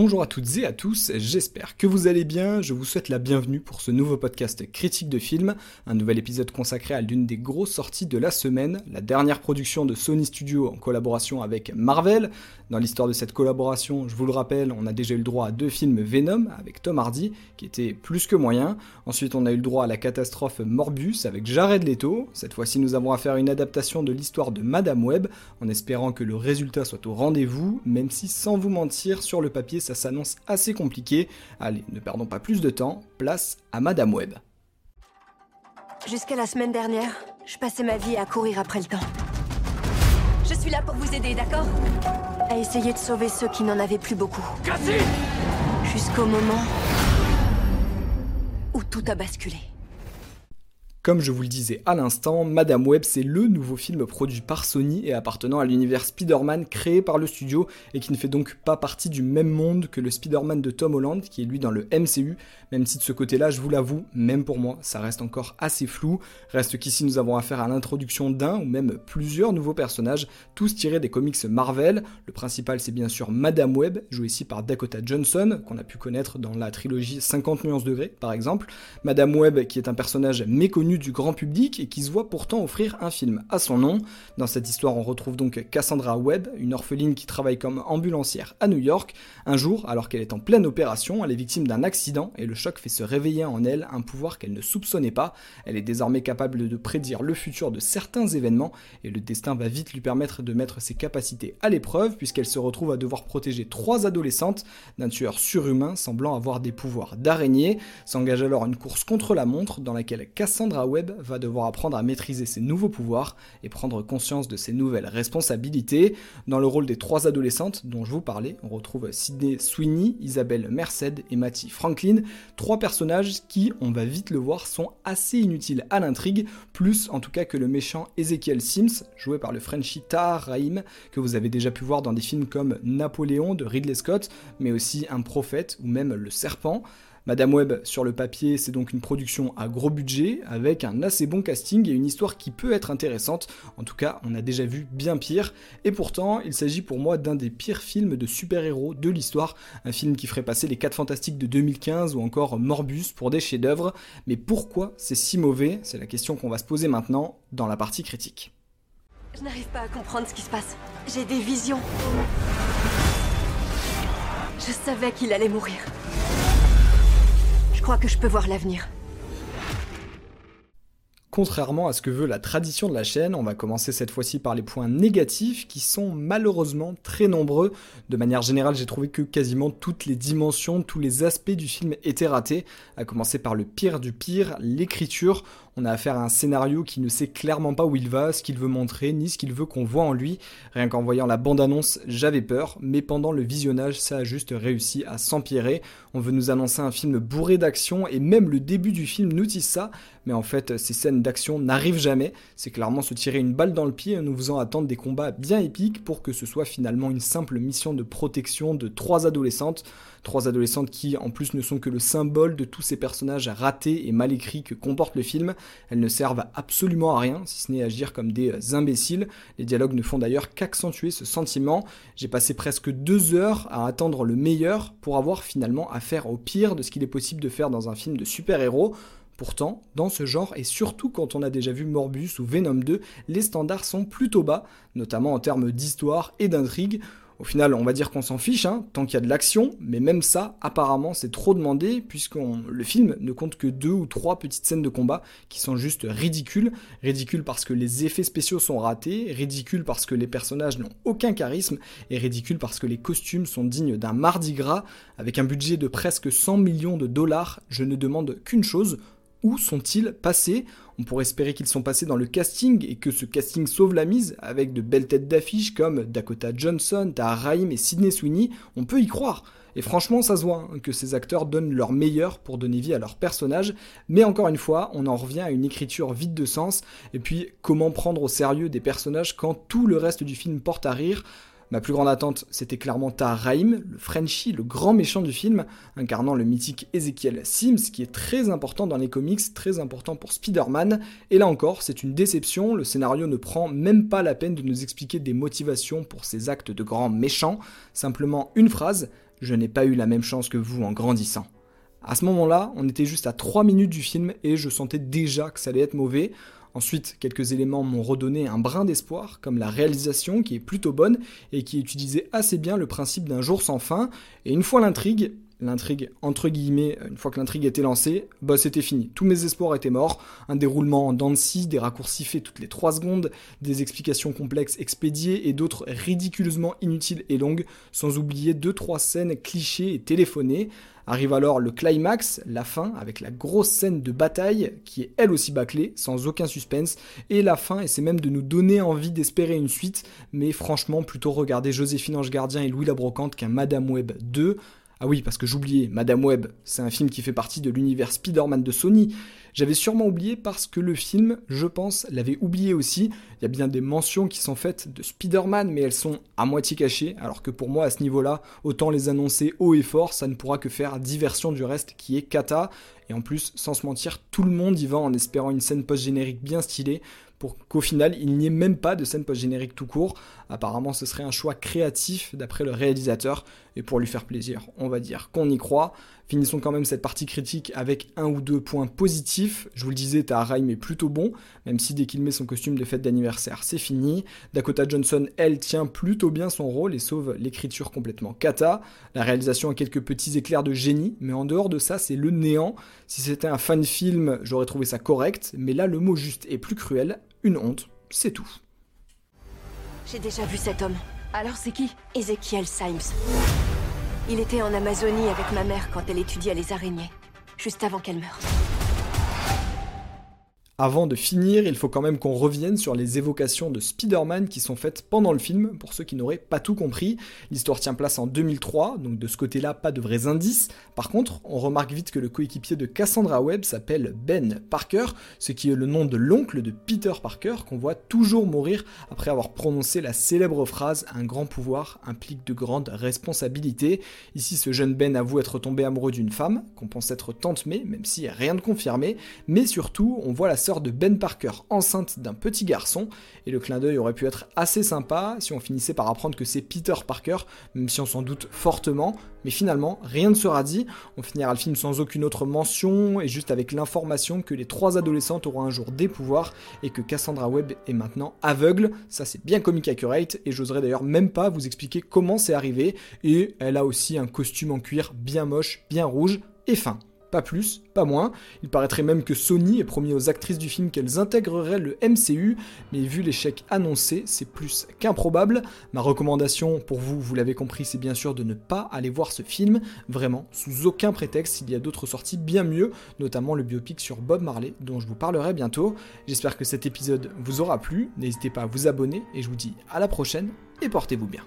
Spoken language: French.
Bonjour à toutes et à tous, j'espère que vous allez bien, je vous souhaite la bienvenue pour ce nouveau podcast critique de film, un nouvel épisode consacré à l'une des grosses sorties de la semaine, la dernière production de Sony Studio en collaboration avec Marvel. Dans l'histoire de cette collaboration, je vous le rappelle, on a déjà eu le droit à deux films Venom avec Tom Hardy, qui était plus que moyen. Ensuite, on a eu le droit à la catastrophe Morbius avec Jared Leto. Cette fois-ci, nous avons à une adaptation de l'histoire de Madame Web, en espérant que le résultat soit au rendez-vous, même si sans vous mentir, sur le papier, ça s'annonce assez compliqué. Allez, ne perdons pas plus de temps, place à Madame Web. Jusqu'à la semaine dernière, je passais ma vie à courir après le temps. Je suis là pour vous aider, d'accord? À essayer de sauver ceux qui n'en avaient plus beaucoup. Jusqu'au moment où tout a basculé. Comme je vous le disais à l'instant, Madame Web, c'est le nouveau film produit par Sony et appartenant à l'univers Spider-Man créé par le studio et qui ne fait donc pas partie du même monde que le Spider-Man de Tom Holland, qui est lui dans le MCU, même si de ce côté-là, je vous l'avoue, même pour moi, ça reste encore assez flou. Reste qu'ici, nous avons affaire à l'introduction d'un ou même plusieurs nouveaux personnages, tous tirés des comics Marvel. Le principal, c'est bien sûr Madame Web, jouée ici par Dakota Johnson, qu'on a pu connaître dans la trilogie 50 nuances degrés, par exemple. Madame Web, qui est un personnage méconnu du grand public et qui se voit pourtant offrir un film à son nom. Dans cette histoire, on retrouve donc Cassandra Webb, une orpheline qui travaille comme ambulancière à New York. Un jour, alors qu'elle est en pleine opération, elle est victime d'un accident et le choc fait se réveiller en elle un pouvoir qu'elle ne soupçonnait pas. Elle est désormais capable de prédire le futur de certains événements et le destin va vite lui permettre de mettre ses capacités à l'épreuve puisqu'elle se retrouve à devoir protéger trois adolescentes d'un tueur surhumain semblant avoir des pouvoirs d'araignée. S'engage alors une course contre la montre dans laquelle Cassandra Webb va devoir apprendre à maîtriser ses nouveaux pouvoirs et prendre conscience de ses nouvelles responsabilités. Dans le rôle des trois adolescentes dont je vous parlais, on retrouve Sydney Sweeney, Isabelle Merced et Matty Franklin, trois personnages qui, on va vite le voir, sont assez inutiles à l'intrigue, plus en tout cas que le méchant Ezekiel Sims, joué par le Frenchie Tahar que vous avez déjà pu voir dans des films comme Napoléon de Ridley Scott, mais aussi Un prophète ou même Le Serpent. Madame Web sur le papier, c'est donc une production à gros budget, avec un assez bon casting et une histoire qui peut être intéressante. En tout cas, on a déjà vu bien pire. Et pourtant, il s'agit pour moi d'un des pires films de super-héros de l'histoire. Un film qui ferait passer les 4 Fantastiques de 2015 ou encore Morbus pour des chefs-d'œuvre. Mais pourquoi c'est si mauvais? C'est la question qu'on va se poser maintenant dans la partie critique. Je n'arrive pas à comprendre ce qui se passe. J'ai des visions. Je savais qu'il allait mourir. Que je peux voir l'avenir. Contrairement à ce que veut la tradition de la chaîne, on va commencer cette fois-ci par les points négatifs qui sont malheureusement très nombreux. De manière générale, j'ai trouvé que quasiment toutes les dimensions, tous les aspects du film étaient ratés, à commencer par le pire du pire, l'écriture. On a affaire à un scénario qui ne sait clairement pas où il va, ce qu'il veut montrer, ni ce qu'il veut qu'on voit en lui. Rien qu'en voyant la bande-annonce, j'avais peur, mais pendant le visionnage, ça a juste réussi à s'empirer. On veut nous annoncer un film bourré d'action, et même le début du film nous dit ça, mais en fait, ces scènes d'action n'arrivent jamais. C'est clairement se tirer une balle dans le pied en nous faisant attendre des combats bien épiques pour que ce soit finalement une simple mission de protection de trois adolescentes. Trois adolescentes qui, en plus, ne sont que le symbole de tous ces personnages ratés et mal écrits que comporte le film. Elles ne servent absolument à rien, si ce n'est agir comme des imbéciles. Les dialogues ne font d'ailleurs qu'accentuer ce sentiment. J'ai passé presque deux heures à attendre le meilleur pour avoir finalement affaire au pire de ce qu'il est possible de faire dans un film de super-héros. Pourtant, dans ce genre, et surtout quand on a déjà vu Morbius ou Venom 2, les standards sont plutôt bas, notamment en termes d'histoire et d'intrigue. Au final, on va dire qu'on s'en fiche, hein, tant qu'il y a de l'action, mais même ça, apparemment, c'est trop demandé, puisque le film ne compte que deux ou trois petites scènes de combat qui sont juste ridicules. Ridicules parce que les effets spéciaux sont ratés, ridicules parce que les personnages n'ont aucun charisme, et ridicules parce que les costumes sont dignes d'un mardi gras. Avec un budget de presque 100 millions de dollars, je ne demande qu'une chose, où sont-ils passés? On pourrait espérer qu'ils sont passés dans le casting et que ce casting sauve la mise avec de belles têtes d'affiche comme Dakota Johnson, Tahar Rahim et Sidney Sweeney. On peut y croire. Et franchement, ça se voit hein, que ces acteurs donnent leur meilleur pour donner vie à leurs personnages, mais encore une fois, on en revient à une écriture vide de sens, et puis comment prendre au sérieux des personnages quand tout le reste du film porte à rire? Ma plus grande attente, c'était clairement Tahar le Frenchie, le grand méchant du film, incarnant le mythique Ezekiel Sims, qui est très important dans les comics, très important pour Spider-Man. Et là encore, c'est une déception, le scénario ne prend même pas la peine de nous expliquer des motivations pour ces actes de grand méchant, simplement une phrase, je n'ai pas eu la même chance que vous en grandissant. À ce moment-là, on était juste à 3 minutes du film et je sentais déjà que ça allait être mauvais. Ensuite, quelques éléments m'ont redonné un brin d'espoir, comme la réalisation qui est plutôt bonne et qui utilisait assez bien le principe d'un jour sans fin. Et une fois l'intrigue, l'intrigue, entre guillemets, une fois que l'intrigue était lancée, bah c'était fini. Tous mes espoirs étaient morts. Un déroulement en dents des raccourcis faits toutes les 3 secondes, des explications complexes expédiées et d'autres ridiculeusement inutiles et longues, sans oublier 2-3 scènes clichés et téléphonées. Arrive alors le climax, la fin, avec la grosse scène de bataille, qui est elle aussi bâclée, sans aucun suspense, et la fin essaie même de nous donner envie d'espérer une suite, mais franchement, plutôt regarder Joséphine Ange Gardien et Louis la Brocante qu'un Madame Web 2. Ah oui, parce que j'oubliais, Madame Web, c'est un film qui fait partie de l'univers Spider-Man de Sony. J'avais sûrement oublié parce que le film, je pense, l'avait oublié aussi. Il y a bien des mentions qui sont faites de Spider-Man, mais elles sont à moitié cachées, alors que pour moi, à ce niveau-là, autant les annoncer haut et fort, ça ne pourra que faire diversion du reste qui est kata. Et en plus, sans se mentir, tout le monde y va en espérant une scène post-générique bien stylée pour qu'au final il n'y ait même pas de scène post-générique tout court. Apparemment ce serait un choix créatif d'après le réalisateur et pour lui faire plaisir, on va dire qu'on y croit. Finissons quand même cette partie critique avec un ou deux points positifs. Je vous le disais, Taharaim est plutôt bon, même si dès qu'il met son costume de fête d'anniversaire, c'est fini. Dakota Johnson, elle, tient plutôt bien son rôle et sauve l'écriture complètement kata. La réalisation a quelques petits éclairs de génie, mais en dehors de ça, c'est le néant. Si c'était un fan film, j'aurais trouvé ça correct, mais là, le mot juste est plus cruel. Une honte, c'est tout. J'ai déjà vu cet homme. Alors c'est qui? Ezekiel Symes. Il était en Amazonie avec ma mère quand elle étudiait les araignées, juste avant qu'elle meure. Avant de finir, il faut quand même qu'on revienne sur les évocations de Spider-Man qui sont faites pendant le film, pour ceux qui n'auraient pas tout compris. L'histoire tient place en 2003, donc de ce côté-là, pas de vrais indices. Par contre, on remarque vite que le coéquipier de Cassandra Webb s'appelle Ben Parker, ce qui est le nom de l'oncle de Peter Parker qu'on voit toujours mourir après avoir prononcé la célèbre phrase Un grand pouvoir implique de grandes responsabilités. Ici, ce jeune Ben avoue être tombé amoureux d'une femme, qu'on pense être tante May, même si rien de confirmé, mais surtout, on voit la de Ben Parker enceinte d'un petit garçon, et le clin d'œil aurait pu être assez sympa si on finissait par apprendre que c'est Peter Parker, même si on s'en doute fortement, mais finalement, rien ne sera dit, on finira le film sans aucune autre mention, et juste avec l'information que les trois adolescentes auront un jour des pouvoirs, et que Cassandra Webb est maintenant aveugle, ça c'est bien comic accurate, et j'oserais d'ailleurs même pas vous expliquer comment c'est arrivé, et elle a aussi un costume en cuir bien moche, bien rouge, et fin. Pas plus, pas moins. Il paraîtrait même que Sony ait promis aux actrices du film qu'elles intégreraient le MCU, mais vu l'échec annoncé, c'est plus qu'improbable. Ma recommandation pour vous, vous l'avez compris, c'est bien sûr de ne pas aller voir ce film, vraiment, sous aucun prétexte, il y a d'autres sorties bien mieux, notamment le biopic sur Bob Marley, dont je vous parlerai bientôt. J'espère que cet épisode vous aura plu, n'hésitez pas à vous abonner, et je vous dis à la prochaine, et portez-vous bien.